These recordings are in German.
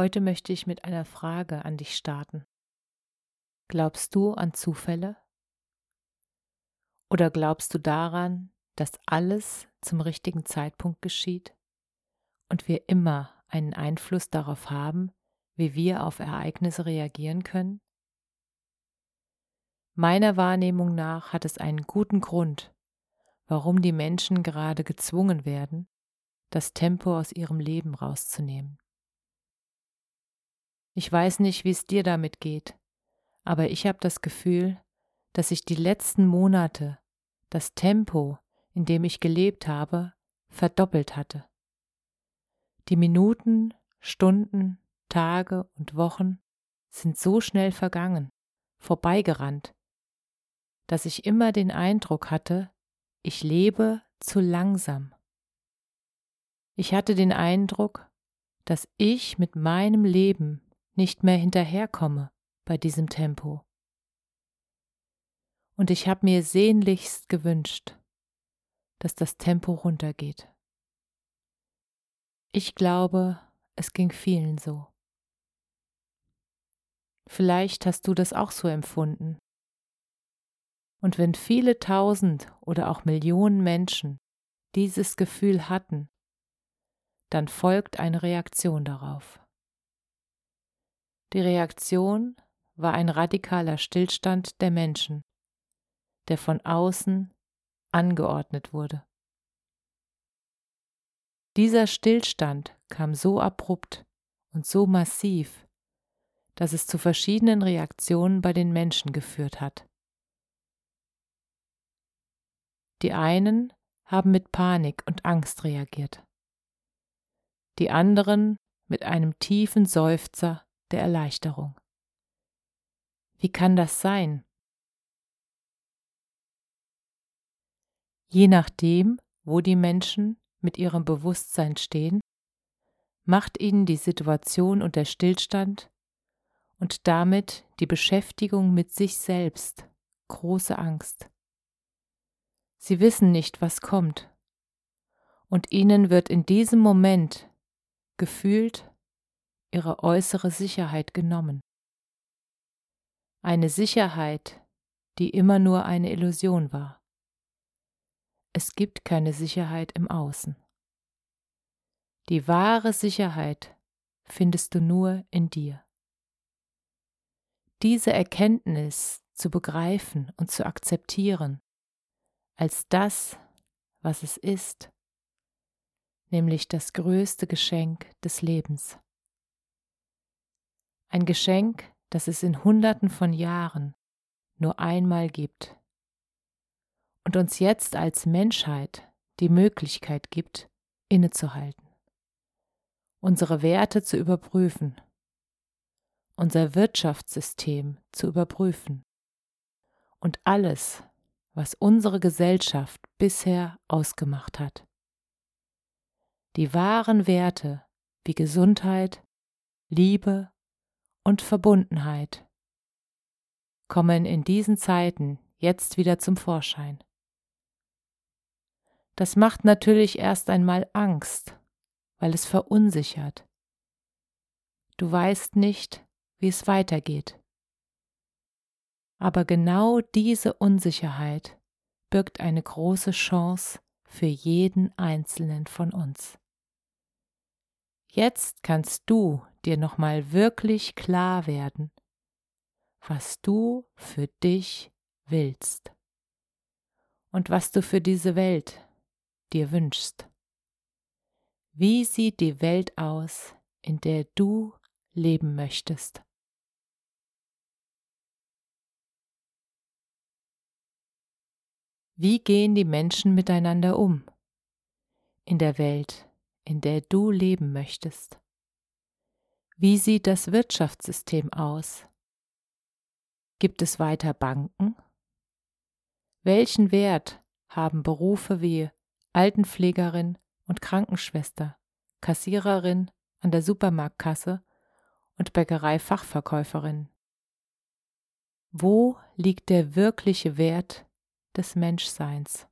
Heute möchte ich mit einer Frage an dich starten. Glaubst du an Zufälle? Oder glaubst du daran, dass alles zum richtigen Zeitpunkt geschieht und wir immer einen Einfluss darauf haben, wie wir auf Ereignisse reagieren können? Meiner Wahrnehmung nach hat es einen guten Grund, warum die Menschen gerade gezwungen werden, das Tempo aus ihrem Leben rauszunehmen. Ich weiß nicht, wie es dir damit geht, aber ich habe das Gefühl, dass ich die letzten Monate das Tempo, in dem ich gelebt habe, verdoppelt hatte. Die Minuten, Stunden, Tage und Wochen sind so schnell vergangen, vorbeigerannt, dass ich immer den Eindruck hatte, ich lebe zu langsam. Ich hatte den Eindruck, dass ich mit meinem Leben nicht mehr hinterherkomme bei diesem Tempo. Und ich habe mir sehnlichst gewünscht, dass das Tempo runtergeht. Ich glaube, es ging vielen so. Vielleicht hast du das auch so empfunden. Und wenn viele tausend oder auch Millionen Menschen dieses Gefühl hatten, dann folgt eine Reaktion darauf. Die Reaktion war ein radikaler Stillstand der Menschen, der von außen angeordnet wurde. Dieser Stillstand kam so abrupt und so massiv, dass es zu verschiedenen Reaktionen bei den Menschen geführt hat. Die einen haben mit Panik und Angst reagiert, die anderen mit einem tiefen Seufzer der Erleichterung. Wie kann das sein? Je nachdem, wo die Menschen mit ihrem Bewusstsein stehen, macht ihnen die Situation und der Stillstand und damit die Beschäftigung mit sich selbst große Angst. Sie wissen nicht, was kommt, und ihnen wird in diesem Moment gefühlt ihre äußere Sicherheit genommen. Eine Sicherheit, die immer nur eine Illusion war. Es gibt keine Sicherheit im Außen. Die wahre Sicherheit findest du nur in dir. Diese Erkenntnis zu begreifen und zu akzeptieren als das, was es ist, nämlich das größte Geschenk des Lebens. Ein Geschenk, das es in Hunderten von Jahren nur einmal gibt. Und uns jetzt als Menschheit die Möglichkeit gibt, innezuhalten, unsere Werte zu überprüfen, unser Wirtschaftssystem zu überprüfen. Und alles, was unsere Gesellschaft bisher ausgemacht hat. Die wahren Werte wie Gesundheit, Liebe und Verbundenheit kommen in diesen Zeiten jetzt wieder zum Vorschein. Das macht natürlich erst einmal Angst, weil es verunsichert. Du weißt nicht, wie es weitergeht. Aber genau diese Unsicherheit birgt eine große Chance für jeden einzelnen von uns. Jetzt kannst du dir nochmal wirklich klar werden, was du für dich willst und was du für diese Welt dir wünschst. Wie sieht die Welt aus, in der du leben möchtest? Wie gehen die Menschen miteinander um? In der Welt, in der du leben möchtest. Wie sieht das Wirtschaftssystem aus? Gibt es weiter Banken? Welchen Wert haben Berufe wie Altenpflegerin und Krankenschwester, Kassiererin an der Supermarktkasse und Bäckereifachverkäuferin? Wo liegt der wirkliche Wert des Menschseins?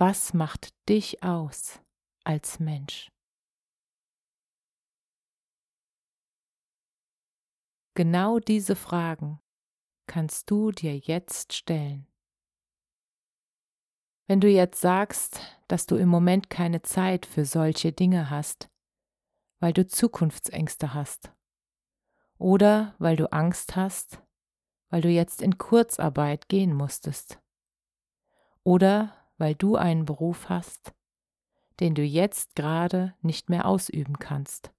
Was macht dich aus als Mensch? Genau diese Fragen kannst du dir jetzt stellen. Wenn du jetzt sagst, dass du im Moment keine Zeit für solche Dinge hast, weil du Zukunftsängste hast oder weil du Angst hast, weil du jetzt in Kurzarbeit gehen musstest oder weil du einen Beruf hast, den du jetzt gerade nicht mehr ausüben kannst.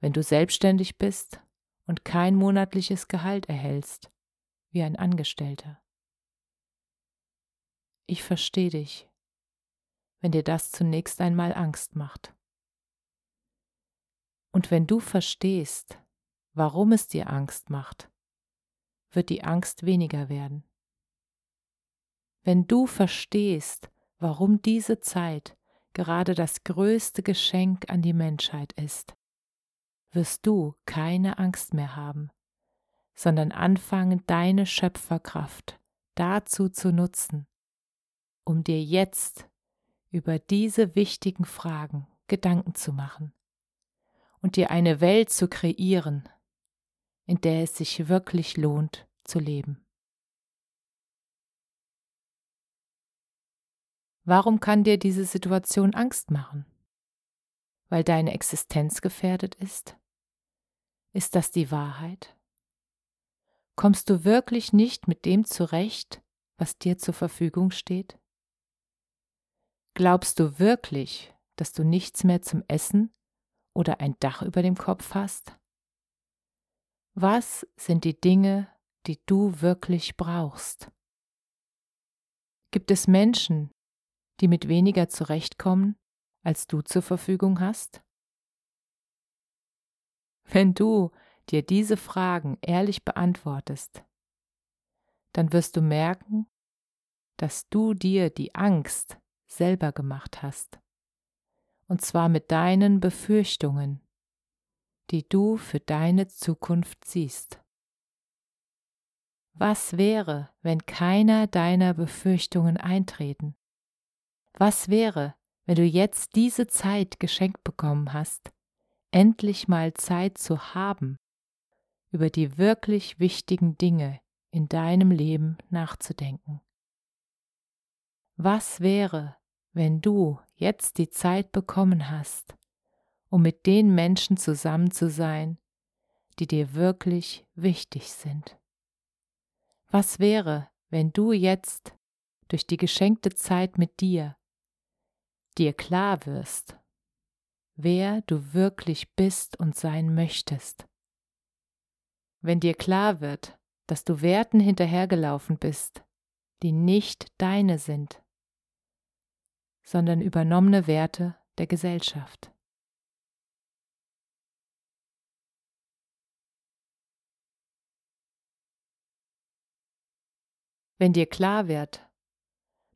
Wenn du selbstständig bist und kein monatliches Gehalt erhältst, wie ein Angestellter. Ich verstehe dich, wenn dir das zunächst einmal Angst macht. Und wenn du verstehst, warum es dir Angst macht, wird die Angst weniger werden. Wenn du verstehst, warum diese Zeit gerade das größte Geschenk an die Menschheit ist, wirst du keine Angst mehr haben, sondern anfangen, deine Schöpferkraft dazu zu nutzen, um dir jetzt über diese wichtigen Fragen Gedanken zu machen und dir eine Welt zu kreieren, in der es sich wirklich lohnt zu leben. Warum kann dir diese Situation Angst machen? Weil deine Existenz gefährdet ist? Ist das die Wahrheit? Kommst du wirklich nicht mit dem zurecht, was dir zur Verfügung steht? Glaubst du wirklich, dass du nichts mehr zum Essen oder ein Dach über dem Kopf hast? Was sind die Dinge, die du wirklich brauchst? Gibt es Menschen, die mit weniger zurechtkommen, als du zur Verfügung hast? Wenn du dir diese Fragen ehrlich beantwortest, dann wirst du merken, dass du dir die Angst selber gemacht hast, und zwar mit deinen Befürchtungen, die du für deine Zukunft siehst. Was wäre, wenn keiner deiner Befürchtungen eintreten? Was wäre, wenn du jetzt diese Zeit geschenkt bekommen hast, endlich mal Zeit zu haben, über die wirklich wichtigen Dinge in deinem Leben nachzudenken. Was wäre, wenn du jetzt die Zeit bekommen hast, um mit den Menschen zusammen zu sein, die dir wirklich wichtig sind? Was wäre, wenn du jetzt durch die geschenkte Zeit mit dir dir klar wirst, wer du wirklich bist und sein möchtest. Wenn dir klar wird, dass du Werten hinterhergelaufen bist, die nicht deine sind, sondern übernommene Werte der Gesellschaft. Wenn dir klar wird,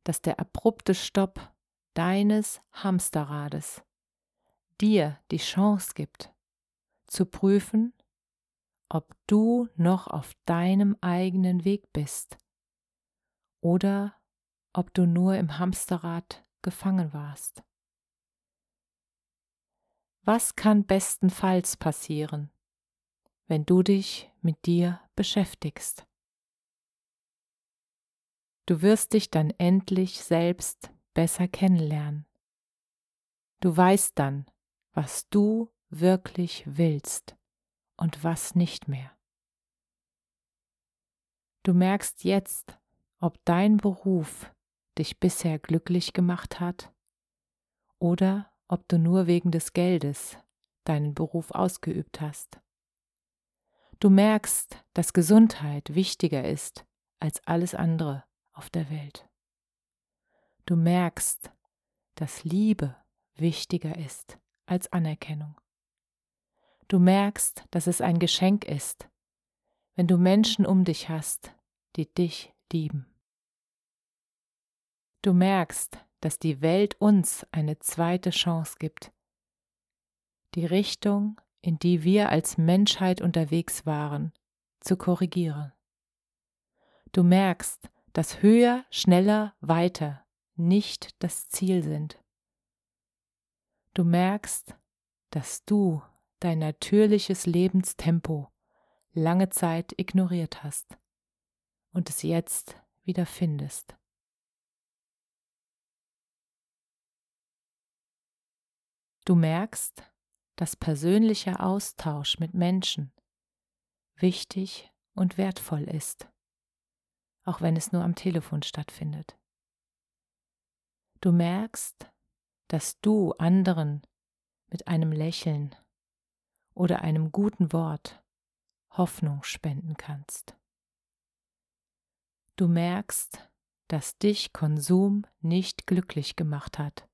dass der abrupte Stopp deines Hamsterrades dir die Chance gibt, zu prüfen, ob du noch auf deinem eigenen Weg bist oder ob du nur im Hamsterrad gefangen warst. Was kann bestenfalls passieren, wenn du dich mit dir beschäftigst? Du wirst dich dann endlich selbst besser kennenlernen. Du weißt dann, was du wirklich willst und was nicht mehr. Du merkst jetzt, ob dein Beruf dich bisher glücklich gemacht hat oder ob du nur wegen des Geldes deinen Beruf ausgeübt hast. Du merkst, dass Gesundheit wichtiger ist als alles andere auf der Welt. Du merkst, dass Liebe wichtiger ist als Anerkennung. Du merkst, dass es ein Geschenk ist, wenn du Menschen um dich hast, die dich lieben. Du merkst, dass die Welt uns eine zweite Chance gibt, die Richtung, in die wir als Menschheit unterwegs waren, zu korrigieren. Du merkst, dass höher, schneller, weiter nicht das Ziel sind. Du merkst, dass du dein natürliches Lebenstempo lange Zeit ignoriert hast und es jetzt wieder findest. Du merkst, dass persönlicher Austausch mit Menschen wichtig und wertvoll ist, auch wenn es nur am Telefon stattfindet. Du merkst, dass du anderen mit einem Lächeln oder einem guten Wort Hoffnung spenden kannst. Du merkst, dass dich Konsum nicht glücklich gemacht hat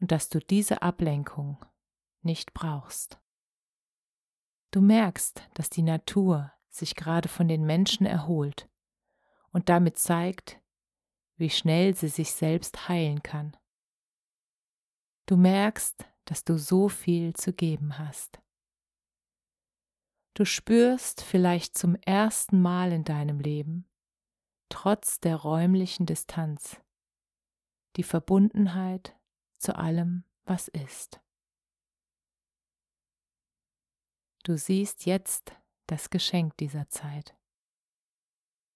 und dass du diese Ablenkung nicht brauchst. Du merkst, dass die Natur sich gerade von den Menschen erholt und damit zeigt, wie schnell sie sich selbst heilen kann. Du merkst, dass du so viel zu geben hast. Du spürst vielleicht zum ersten Mal in deinem Leben, trotz der räumlichen Distanz, die Verbundenheit zu allem, was ist. Du siehst jetzt das Geschenk dieser Zeit.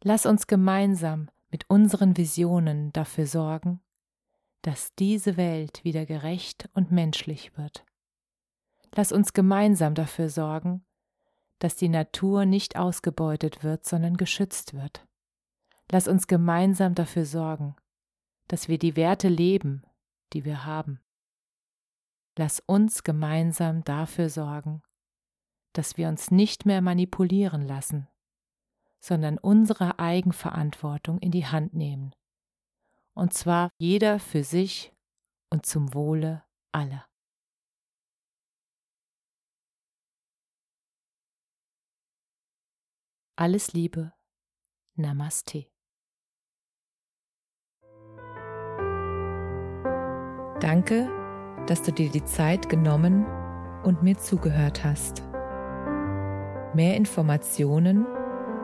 Lass uns gemeinsam mit unseren Visionen dafür sorgen, dass diese Welt wieder gerecht und menschlich wird. Lass uns gemeinsam dafür sorgen, dass die Natur nicht ausgebeutet wird, sondern geschützt wird. Lass uns gemeinsam dafür sorgen, dass wir die Werte leben, die wir haben. Lass uns gemeinsam dafür sorgen, dass wir uns nicht mehr manipulieren lassen, sondern unsere Eigenverantwortung in die Hand nehmen. Und zwar jeder für sich und zum Wohle aller. Alles Liebe. Namaste. Danke, dass du dir die Zeit genommen und mir zugehört hast. Mehr Informationen